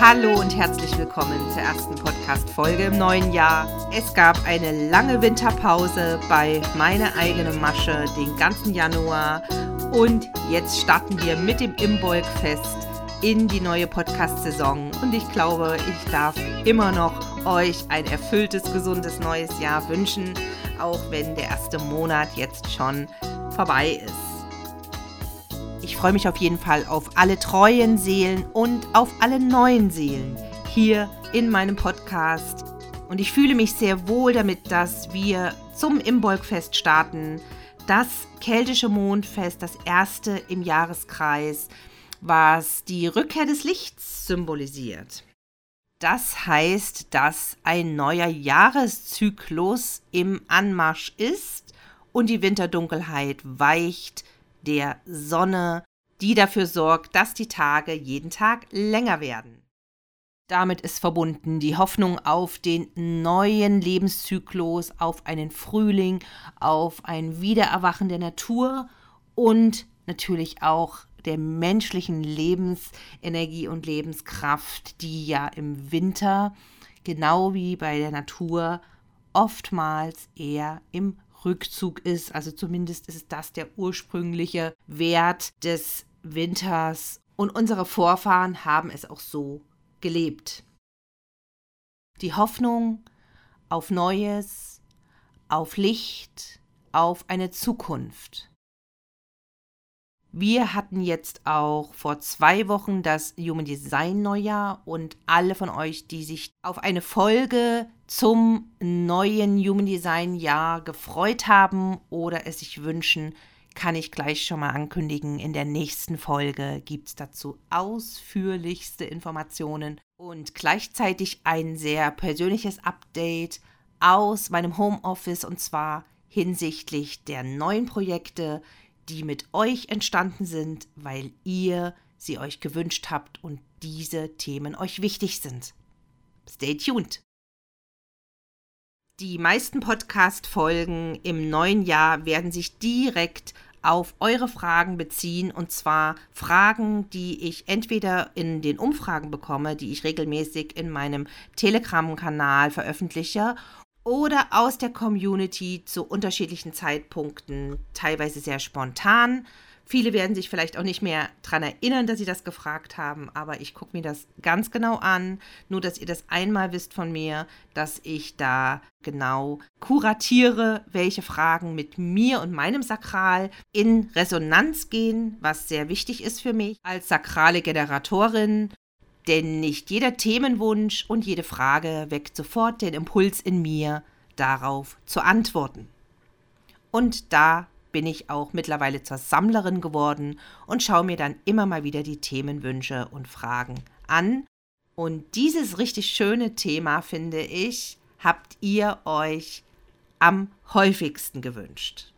Hallo und herzlich willkommen zur ersten Podcast-Folge im neuen Jahr. Es gab eine lange Winterpause bei meiner eigenen Masche den ganzen Januar und jetzt starten wir mit dem Imbolg-Fest in die neue Podcast-Saison und ich glaube, ich darf immer noch euch ein erfülltes, gesundes neues Jahr wünschen, auch wenn der erste Monat jetzt schon vorbei ist. Ich freue mich auf jeden Fall auf alle treuen Seelen und auf alle neuen Seelen hier in meinem Podcast. Und ich fühle mich sehr wohl damit, dass wir zum Imbolgfest starten. Das keltische Mondfest, das erste im Jahreskreis, was die Rückkehr des Lichts symbolisiert. Das heißt, dass ein neuer Jahreszyklus im Anmarsch ist und die Winterdunkelheit weicht der Sonne, die dafür sorgt, dass die Tage jeden Tag länger werden. Damit ist verbunden die Hoffnung auf den neuen Lebenszyklus, auf einen Frühling, auf ein Wiedererwachen der Natur und natürlich auch der menschlichen Lebensenergie und Lebenskraft, die ja im Winter, genau wie bei der Natur, oftmals eher im Rückzug ist. Also zumindest ist das der ursprüngliche Wert des Winters. Und unsere Vorfahren haben es auch so gelebt. Die Hoffnung auf Neues, auf Licht, auf eine Zukunft. Wir hatten jetzt auch vor zwei Wochen das Human Design Neujahr und alle von euch, die sich auf eine Folge zum neuen Human Design Jahr gefreut haben oder es sich wünschen, kann ich gleich schon mal ankündigen. In der nächsten Folge gibt es dazu ausführlichste Informationen und gleichzeitig ein sehr persönliches Update aus meinem Homeoffice und zwar hinsichtlich der neuen Projekte, die mit euch entstanden sind, weil ihr sie euch gewünscht habt und diese Themen euch wichtig sind. Stay tuned! Die meisten Podcast-Folgen im neuen Jahr werden sich direkt auf eure Fragen beziehen und zwar Fragen, die ich entweder in den Umfragen bekomme, die ich regelmäßig in meinem Telegram-Kanal veröffentliche oder aus der Community zu unterschiedlichen Zeitpunkten, teilweise sehr spontan. Viele werden sich vielleicht auch nicht mehr daran erinnern, dass sie das gefragt haben, aber ich gucke mir das ganz genau an. Nur, dass ihr das einmal wisst von mir, dass ich da genau kuratiere, welche Fragen mit mir und meinem Sakral in Resonanz gehen, was sehr wichtig ist für mich als sakrale Generatorin denn nicht jeder Themenwunsch und jede Frage weckt sofort den Impuls in mir, darauf zu antworten. Und da bin ich auch mittlerweile zur Sammlerin geworden und schaue mir dann immer mal wieder die Themenwünsche und Fragen an. Und dieses richtig schöne Thema, finde ich, habt ihr euch am häufigsten gewünscht.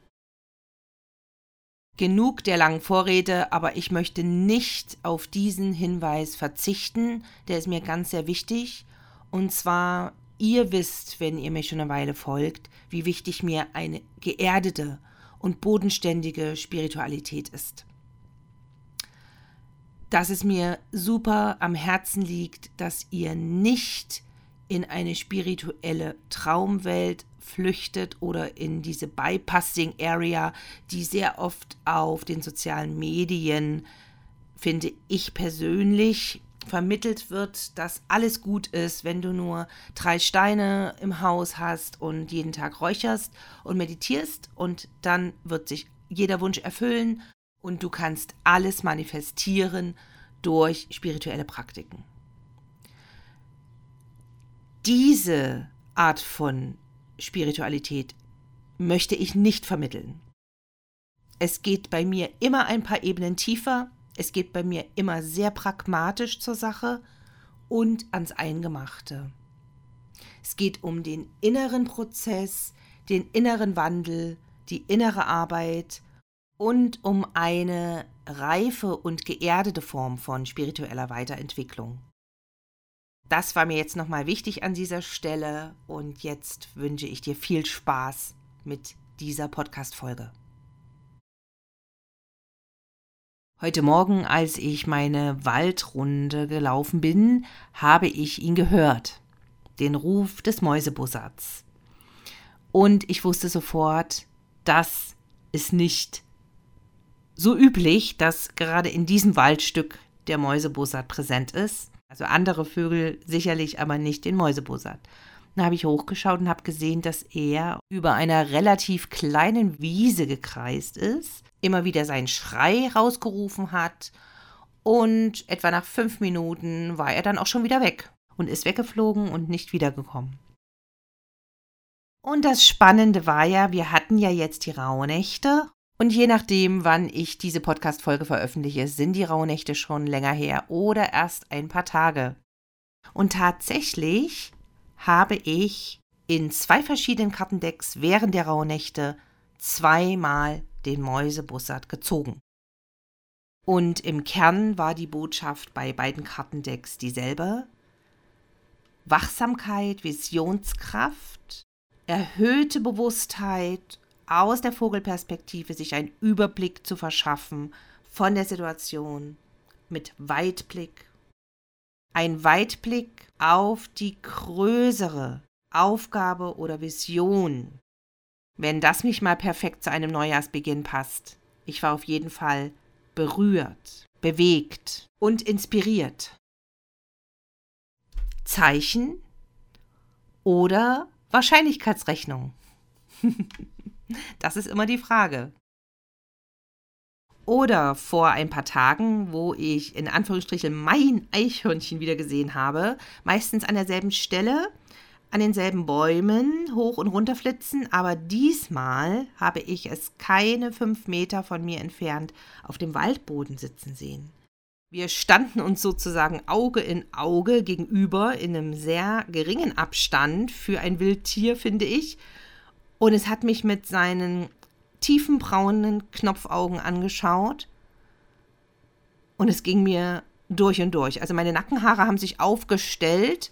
Genug der langen Vorrede, aber ich möchte nicht auf diesen Hinweis verzichten, der ist mir ganz sehr wichtig. Und zwar, ihr wisst, wenn ihr mir schon eine Weile folgt, wie wichtig mir eine geerdete und bodenständige Spiritualität ist. Dass es mir super am Herzen liegt, dass ihr nicht in eine spirituelle Traumwelt flüchtet oder in diese Bypassing Area, die sehr oft auf den sozialen Medien, finde ich persönlich, vermittelt wird, dass alles gut ist, wenn du nur drei Steine im Haus hast und jeden Tag räucherst und meditierst und dann wird sich jeder Wunsch erfüllen und du kannst alles manifestieren durch spirituelle Praktiken. Diese Art von Spiritualität möchte ich nicht vermitteln. Es geht bei mir immer ein paar Ebenen tiefer, es geht bei mir immer sehr pragmatisch zur Sache und ans Eingemachte. Es geht um den inneren Prozess, den inneren Wandel, die innere Arbeit und um eine reife und geerdete Form von spiritueller Weiterentwicklung. Das war mir jetzt nochmal wichtig an dieser Stelle und jetzt wünsche ich dir viel Spaß mit dieser Podcast-Folge. Heute Morgen, als ich meine Waldrunde gelaufen bin, habe ich ihn gehört. Den Ruf des Mäusebussards. Und ich wusste sofort, das ist nicht so üblich, dass gerade in diesem Waldstück der Mäusebussard präsent ist. Also andere Vögel sicherlich, aber nicht den Mäusebussard. Dann habe ich hochgeschaut und habe gesehen, dass er über einer relativ kleinen Wiese gekreist ist, immer wieder seinen Schrei rausgerufen hat und etwa nach fünf Minuten war er dann auch schon wieder weg und ist weggeflogen und nicht wiedergekommen. Und das Spannende war ja, wir hatten ja jetzt die Rauhnächte und je nachdem, wann ich diese Podcast-Folge veröffentliche, sind die Rauhnächte schon länger her oder erst ein paar Tage. Und tatsächlich habe ich in zwei verschiedenen Kartendecks während der Rauhnächte zweimal den Mäusebussard gezogen. Und im Kern war die Botschaft bei beiden Kartendecks dieselbe. Wachsamkeit, Visionskraft, erhöhte Bewusstheit, aus der Vogelperspektive sich einen Überblick zu verschaffen von der Situation mit Weitblick ein Weitblick auf die größere Aufgabe oder Vision. Wenn das nicht mal perfekt zu einem Neujahrsbeginn passt. Ich war auf jeden Fall berührt, bewegt und inspiriert. Zeichen oder Wahrscheinlichkeitsrechnung? das ist immer die Frage. Oder vor ein paar Tagen, wo ich in Anführungsstrichen mein Eichhörnchen wieder gesehen habe, meistens an derselben Stelle, an denselben Bäumen hoch und runter flitzen, aber diesmal habe ich es keine fünf Meter von mir entfernt auf dem Waldboden sitzen sehen. Wir standen uns sozusagen Auge in Auge gegenüber in einem sehr geringen Abstand für ein Wildtier, finde ich. Und es hat mich mit seinen tiefen braunen Knopfaugen angeschaut und es ging mir durch und durch. Also meine Nackenhaare haben sich aufgestellt.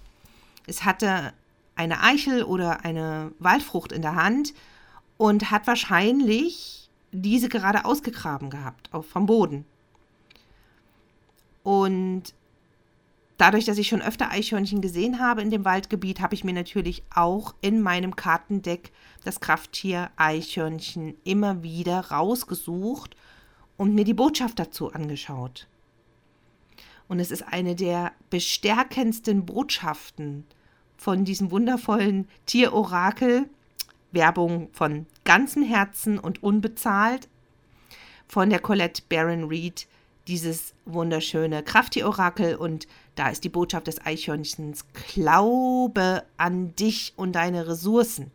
Es hatte eine Eichel oder eine Waldfrucht in der Hand und hat wahrscheinlich diese gerade ausgegraben gehabt, auch vom Boden. Und Dadurch, dass ich schon öfter Eichhörnchen gesehen habe in dem Waldgebiet, habe ich mir natürlich auch in meinem Kartendeck das Krafttier Eichhörnchen immer wieder rausgesucht und mir die Botschaft dazu angeschaut. Und es ist eine der bestärkendsten Botschaften von diesem wundervollen Tierorakel. Werbung von ganzem Herzen und unbezahlt von der Colette Baron Reed dieses wunderschöne Krafti-Orakel und da ist die Botschaft des Eichhörnchens, glaube an dich und deine Ressourcen.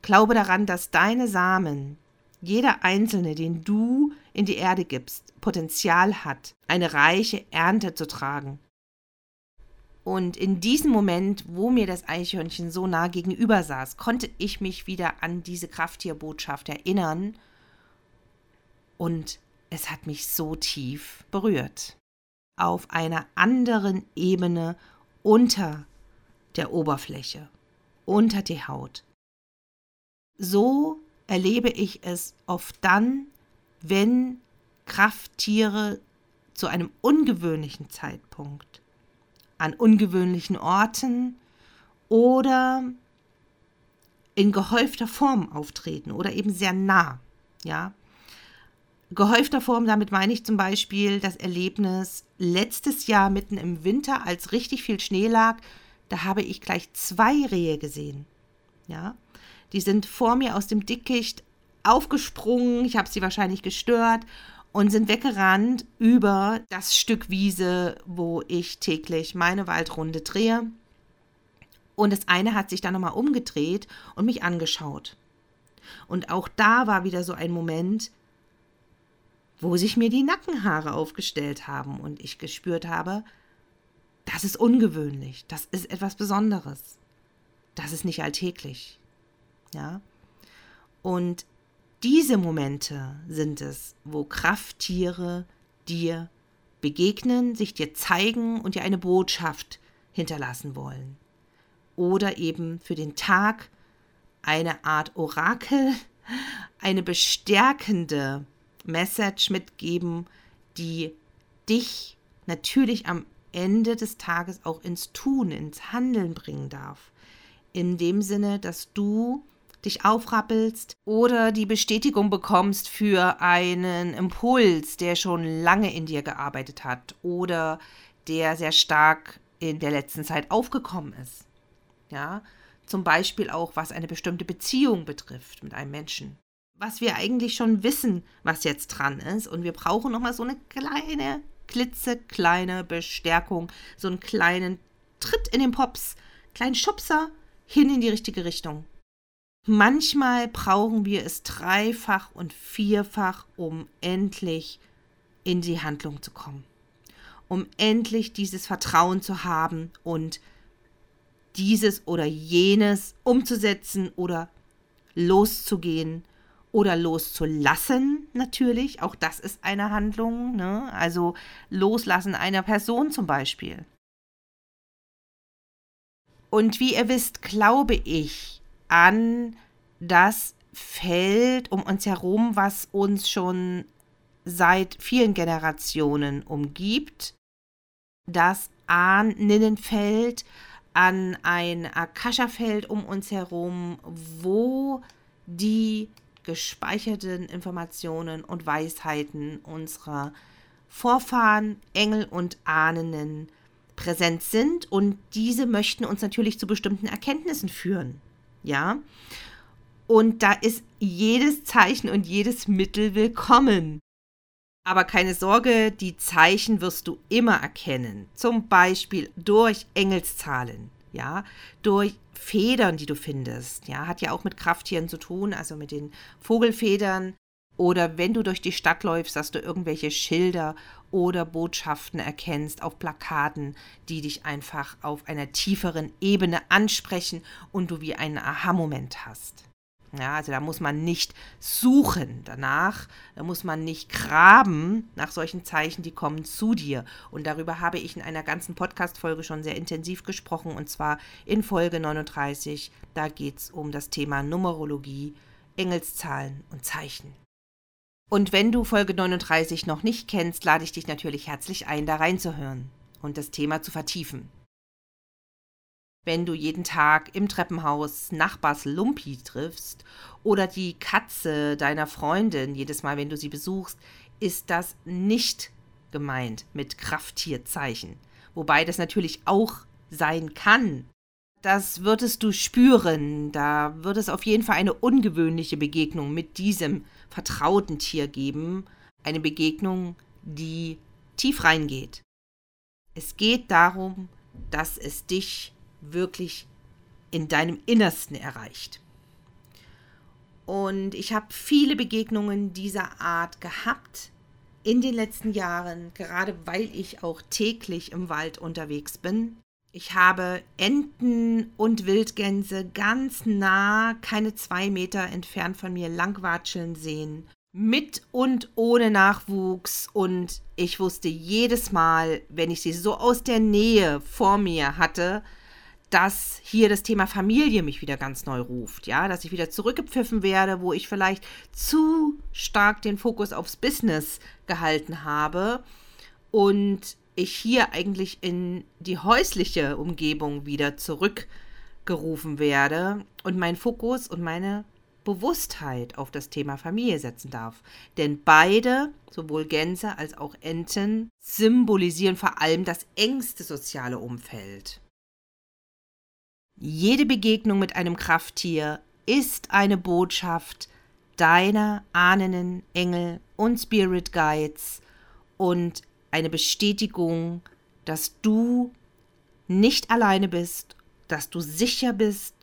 Glaube daran, dass deine Samen, jeder einzelne, den du in die Erde gibst, Potenzial hat, eine reiche Ernte zu tragen. Und in diesem Moment, wo mir das Eichhörnchen so nah gegenüber saß, konnte ich mich wieder an diese Krafttierbotschaft erinnern und es hat mich so tief berührt. Auf einer anderen Ebene unter der Oberfläche, unter die Haut. So erlebe ich es oft dann, wenn Krafttiere zu einem ungewöhnlichen Zeitpunkt, an ungewöhnlichen Orten oder in gehäufter Form auftreten oder eben sehr nah. Ja, gehäufter Form, damit meine ich zum Beispiel das Erlebnis letztes Jahr mitten im Winter, als richtig viel Schnee lag, da habe ich gleich zwei Rehe gesehen. Ja, die sind vor mir aus dem Dickicht aufgesprungen, ich habe sie wahrscheinlich gestört und sind weggerannt über das Stück Wiese, wo ich täglich meine Waldrunde drehe. Und das eine hat sich dann nochmal umgedreht und mich angeschaut. Und auch da war wieder so ein Moment, wo sich mir die Nackenhaare aufgestellt haben und ich gespürt habe, das ist ungewöhnlich, das ist etwas Besonderes, das ist nicht alltäglich. Ja? Und diese Momente sind es, wo Krafttiere dir begegnen, sich dir zeigen und dir eine Botschaft hinterlassen wollen. Oder eben für den Tag eine Art Orakel, eine bestärkende Message mitgeben, die dich natürlich am Ende des Tages auch ins Tun, ins Handeln bringen darf. In dem Sinne, dass du dich aufrappelst oder die Bestätigung bekommst für einen Impuls, der schon lange in dir gearbeitet hat oder der sehr stark in der letzten Zeit aufgekommen ist. Ja, zum Beispiel auch was eine bestimmte Beziehung betrifft mit einem Menschen. Was wir eigentlich schon wissen, was jetzt dran ist und wir brauchen noch mal so eine kleine klitzekleine Bestärkung, so einen kleinen Tritt in den Pops, kleinen Schubser hin in die richtige Richtung. Manchmal brauchen wir es dreifach und vierfach, um endlich in die Handlung zu kommen. Um endlich dieses Vertrauen zu haben und dieses oder jenes umzusetzen oder loszugehen oder loszulassen natürlich. Auch das ist eine Handlung. Ne? Also loslassen einer Person zum Beispiel. Und wie ihr wisst, glaube ich, an das Feld um uns herum, was uns schon seit vielen Generationen umgibt. Das Ahninnenfeld, an ein Akasha-Feld um uns herum, wo die gespeicherten Informationen und Weisheiten unserer Vorfahren, Engel und Ahnen präsent sind und diese möchten uns natürlich zu bestimmten Erkenntnissen führen ja. Und da ist jedes Zeichen und jedes Mittel willkommen. Aber keine Sorge, die Zeichen wirst du immer erkennen. Zum Beispiel durch Engelszahlen, ja, durch Federn, die du findest. Ja, hat ja auch mit Krafttieren zu tun, also mit den Vogelfedern. Oder wenn du durch die Stadt läufst, dass du irgendwelche Schilder oder Botschaften erkennst auf Plakaten, die dich einfach auf einer tieferen Ebene ansprechen und du wie einen Aha-Moment hast. Ja, also da muss man nicht suchen danach, da muss man nicht graben nach solchen Zeichen, die kommen zu dir. Und darüber habe ich in einer ganzen Podcast-Folge schon sehr intensiv gesprochen, und zwar in Folge 39. Da geht es um das Thema Numerologie, Engelszahlen und Zeichen. Und wenn du Folge 39 noch nicht kennst, lade ich dich natürlich herzlich ein, da reinzuhören und das Thema zu vertiefen. Wenn du jeden Tag im Treppenhaus Nachbars Lumpi triffst oder die Katze deiner Freundin jedes Mal, wenn du sie besuchst, ist das nicht gemeint mit Krafttierzeichen. Wobei das natürlich auch sein kann. Das würdest du spüren. Da wird es auf jeden Fall eine ungewöhnliche Begegnung mit diesem vertrauten Tier geben, eine Begegnung, die tief reingeht. Es geht darum, dass es dich wirklich in deinem Innersten erreicht. Und ich habe viele Begegnungen dieser Art gehabt in den letzten Jahren, gerade weil ich auch täglich im Wald unterwegs bin. Ich habe Enten und Wildgänse ganz nah, keine zwei Meter entfernt von mir langwatscheln sehen. Mit und ohne Nachwuchs. Und ich wusste jedes Mal, wenn ich sie so aus der Nähe vor mir hatte, dass hier das Thema Familie mich wieder ganz neu ruft, ja, dass ich wieder zurückgepfiffen werde, wo ich vielleicht zu stark den Fokus aufs Business gehalten habe und ich hier eigentlich in die häusliche Umgebung wieder zurückgerufen werde und meinen Fokus und meine Bewusstheit auf das Thema Familie setzen darf. Denn beide, sowohl Gänse als auch Enten, symbolisieren vor allem das engste soziale Umfeld. Jede Begegnung mit einem Krafttier ist eine Botschaft deiner Ahnen, Engel und Spirit Guides und eine Bestätigung, dass du nicht alleine bist, dass du sicher bist,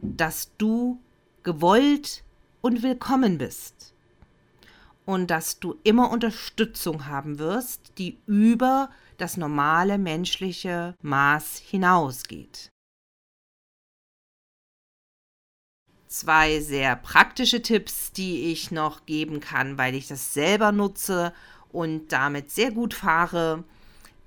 dass du gewollt und willkommen bist und dass du immer Unterstützung haben wirst, die über das normale menschliche Maß hinausgeht. Zwei sehr praktische Tipps, die ich noch geben kann, weil ich das selber nutze und damit sehr gut fahre,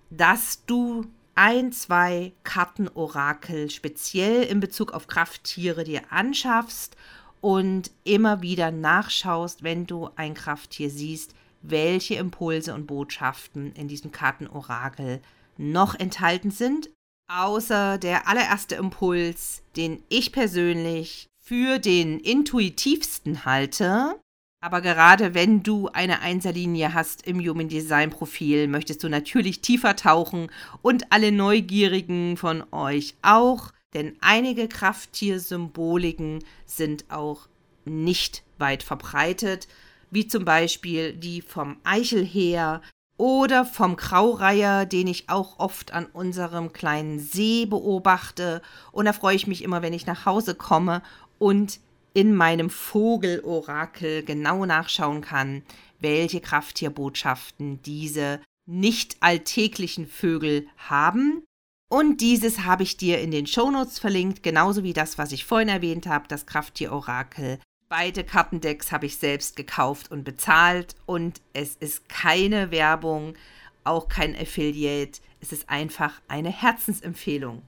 dass du ein, zwei Kartenorakel speziell in Bezug auf Krafttiere dir anschaffst und immer wieder nachschaust, wenn du ein Krafttier siehst, welche Impulse und Botschaften in diesem Kartenorakel noch enthalten sind. Außer der allererste Impuls, den ich persönlich für den intuitivsten halte. Aber gerade wenn du eine Einserlinie hast im Human Design Profil, möchtest du natürlich tiefer tauchen und alle Neugierigen von euch auch, denn einige Krafttiersymboliken sind auch nicht weit verbreitet, wie zum Beispiel die vom Eichelheer oder vom Graureiher, den ich auch oft an unserem kleinen See beobachte. Und da freue ich mich immer, wenn ich nach Hause komme und in meinem Vogelorakel genau nachschauen kann, welche Krafttierbotschaften diese nicht alltäglichen Vögel haben. Und dieses habe ich dir in den Shownotes verlinkt, genauso wie das, was ich vorhin erwähnt habe, das Krafttierorakel Beide Kartendecks habe ich selbst gekauft und bezahlt und es ist keine Werbung, auch kein Affiliate. Es ist einfach eine Herzensempfehlung.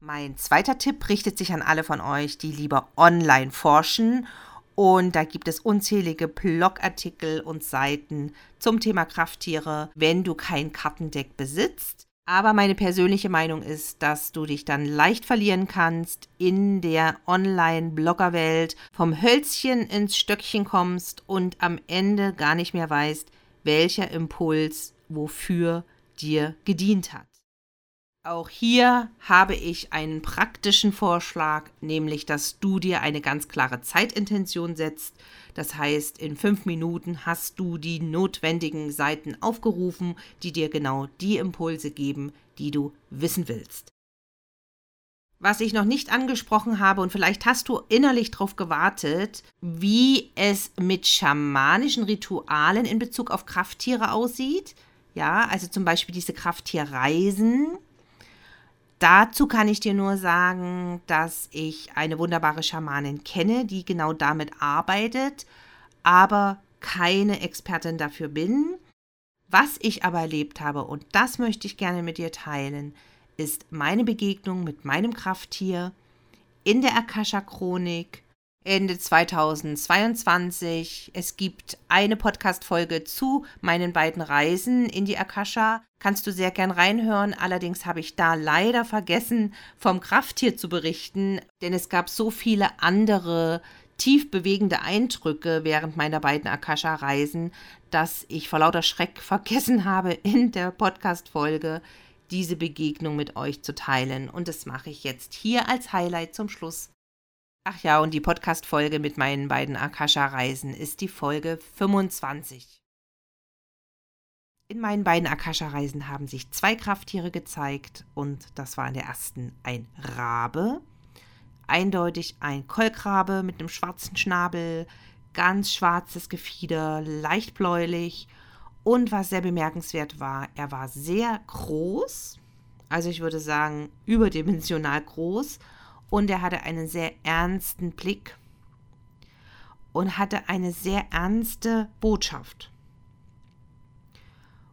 Mein zweiter Tipp richtet sich an alle von euch, die lieber online forschen. Und da gibt es unzählige Blogartikel und Seiten zum Thema Krafttiere, wenn du kein Kartendeck besitzt. Aber meine persönliche Meinung ist, dass du dich dann leicht verlieren kannst in der Online-Blogger-Welt, vom Hölzchen ins Stöckchen kommst und am Ende gar nicht mehr weißt, welcher Impuls wofür dir gedient hat. Auch hier habe ich einen praktischen Vorschlag, nämlich dass du dir eine ganz klare Zeitintention setzt. Das heißt, in fünf Minuten hast du die notwendigen Seiten aufgerufen, die dir genau die Impulse geben, die du wissen willst. Was ich noch nicht angesprochen habe, und vielleicht hast du innerlich darauf gewartet, wie es mit schamanischen Ritualen in Bezug auf Krafttiere aussieht. Ja, also zum Beispiel diese Krafttierreisen Dazu kann ich dir nur sagen, dass ich eine wunderbare Schamanin kenne, die genau damit arbeitet, aber keine Expertin dafür bin. Was ich aber erlebt habe, und das möchte ich gerne mit dir teilen, ist meine Begegnung mit meinem Krafttier in der Akasha-Chronik Ende 2022. Es gibt eine Podcast-Folge zu meinen beiden Reisen in die Akasha. Kannst du sehr gern reinhören. Allerdings habe ich da leider vergessen, vom Krafttier zu berichten, denn es gab so viele andere tief bewegende Eindrücke während meiner beiden Akasha-Reisen, dass ich vor lauter Schreck vergessen habe, in der Podcast-Folge diese Begegnung mit euch zu teilen. Und das mache ich jetzt hier als Highlight zum Schluss Ach ja, und die Podcast-Folge mit meinen beiden Akasha-Reisen ist die Folge 25. In meinen beiden Akasha-Reisen haben sich zwei Krafttiere gezeigt und das war in der ersten ein Rabe, eindeutig ein Kolkrabe mit einem schwarzen Schnabel, ganz schwarzes Gefieder, leicht bläulich und was sehr bemerkenswert war, er war sehr groß, also ich würde sagen überdimensional groß und er hatte einen sehr ernsten Blick und hatte eine sehr ernste Botschaft.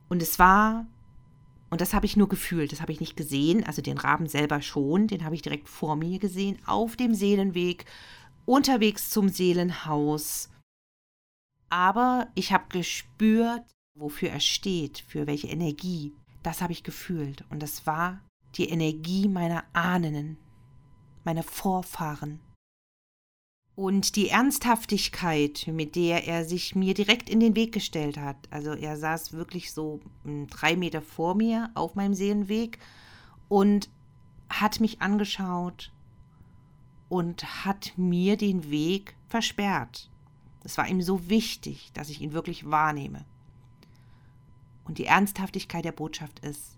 Und es war, und das habe ich nur gefühlt, das habe ich nicht gesehen, also den Raben selber schon, den habe ich direkt vor mir gesehen, auf dem Seelenweg, unterwegs zum Seelenhaus. Aber ich habe gespürt, wofür er steht, für welche Energie. Das habe ich gefühlt. Und das war die Energie meiner Ahnen, meine Vorfahren. Und die Ernsthaftigkeit, mit der er sich mir direkt in den Weg gestellt hat, also er saß wirklich so hm, drei Meter vor mir auf meinem Seelenweg und hat mich angeschaut und hat mir den Weg versperrt. Es war ihm so wichtig, dass ich ihn wirklich wahrnehme. Und die Ernsthaftigkeit der Botschaft ist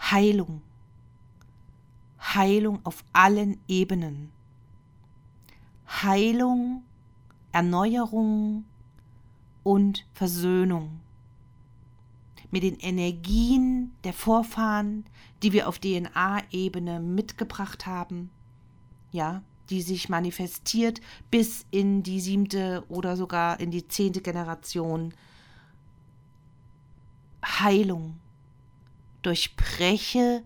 Heilung Heilung auf allen Ebenen. Heilung, Erneuerung und Versöhnung mit den Energien der Vorfahren, die wir auf DNA-Ebene mitgebracht haben, ja, die sich manifestiert bis in die siebte oder sogar in die zehnte Generation. Heilung. Durchbreche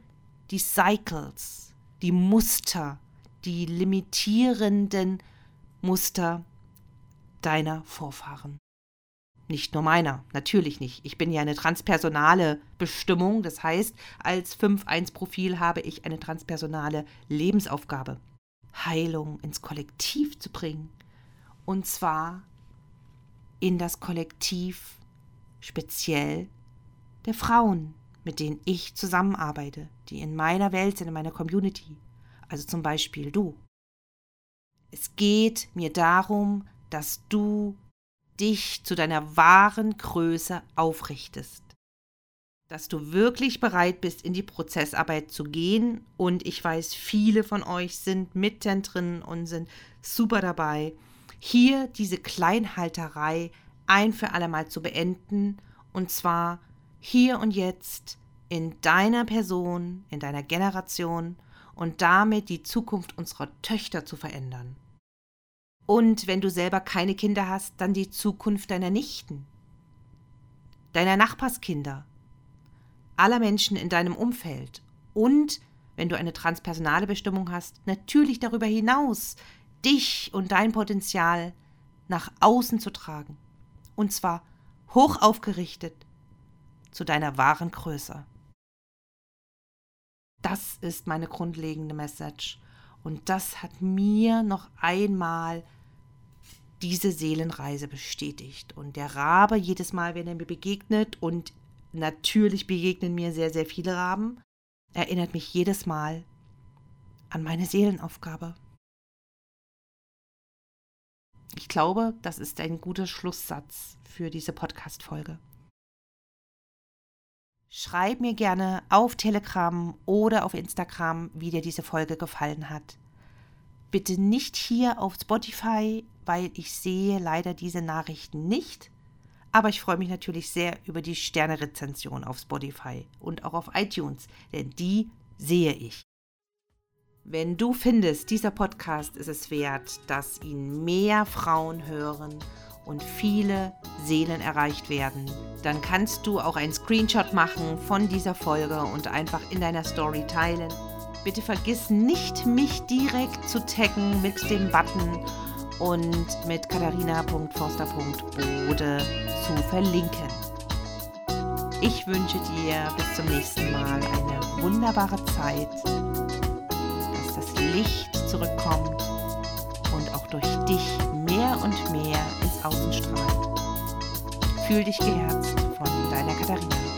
die Cycles, die Muster, die limitierenden Muster deiner Vorfahren. Nicht nur meiner, natürlich nicht. Ich bin ja eine transpersonale Bestimmung, das heißt, als 5-1-Profil habe ich eine transpersonale Lebensaufgabe. Heilung ins Kollektiv zu bringen. Und zwar in das Kollektiv speziell der Frauen, mit denen ich zusammenarbeite, die in meiner Welt sind, in meiner Community. Also zum Beispiel du. Es geht mir darum, dass du dich zu deiner wahren Größe aufrichtest. Dass du wirklich bereit bist, in die Prozessarbeit zu gehen. Und ich weiß, viele von euch sind mitten drin und sind super dabei, hier diese Kleinhalterei ein für alle Mal zu beenden. Und zwar hier und jetzt in deiner Person, in deiner Generation und damit die Zukunft unserer Töchter zu verändern. Und wenn du selber keine Kinder hast, dann die Zukunft deiner Nichten, deiner Nachbarskinder, aller Menschen in deinem Umfeld und, wenn du eine transpersonale Bestimmung hast, natürlich darüber hinaus, dich und dein Potenzial nach außen zu tragen. Und zwar hoch aufgerichtet zu deiner wahren Größe. Das ist meine grundlegende Message. Und das hat mir noch einmal diese Seelenreise bestätigt. Und der Rabe, jedes Mal, wenn er mir begegnet, und natürlich begegnen mir sehr, sehr viele Raben, erinnert mich jedes Mal an meine Seelenaufgabe. Ich glaube, das ist ein guter Schlusssatz für diese Podcast-Folge. Schreib mir gerne auf Telegram oder auf Instagram, wie dir diese Folge gefallen hat. Bitte nicht hier auf Spotify, weil ich sehe leider diese Nachrichten nicht. Aber ich freue mich natürlich sehr über die Sternerezension auf Spotify und auch auf iTunes, denn die sehe ich. Wenn du findest, dieser Podcast ist es wert, dass ihn mehr Frauen hören und viele Seelen erreicht werden, dann kannst du auch einen Screenshot machen von dieser Folge und einfach in deiner Story teilen. Bitte vergiss nicht, mich direkt zu taggen mit dem Button und mit katharina.forster.bode zu verlinken. Ich wünsche dir bis zum nächsten Mal eine wunderbare Zeit, dass das Licht zurückkommt und auch durch dich mehr und mehr ins Außen strahlt. Fühl dich geherzt von deiner Katharina.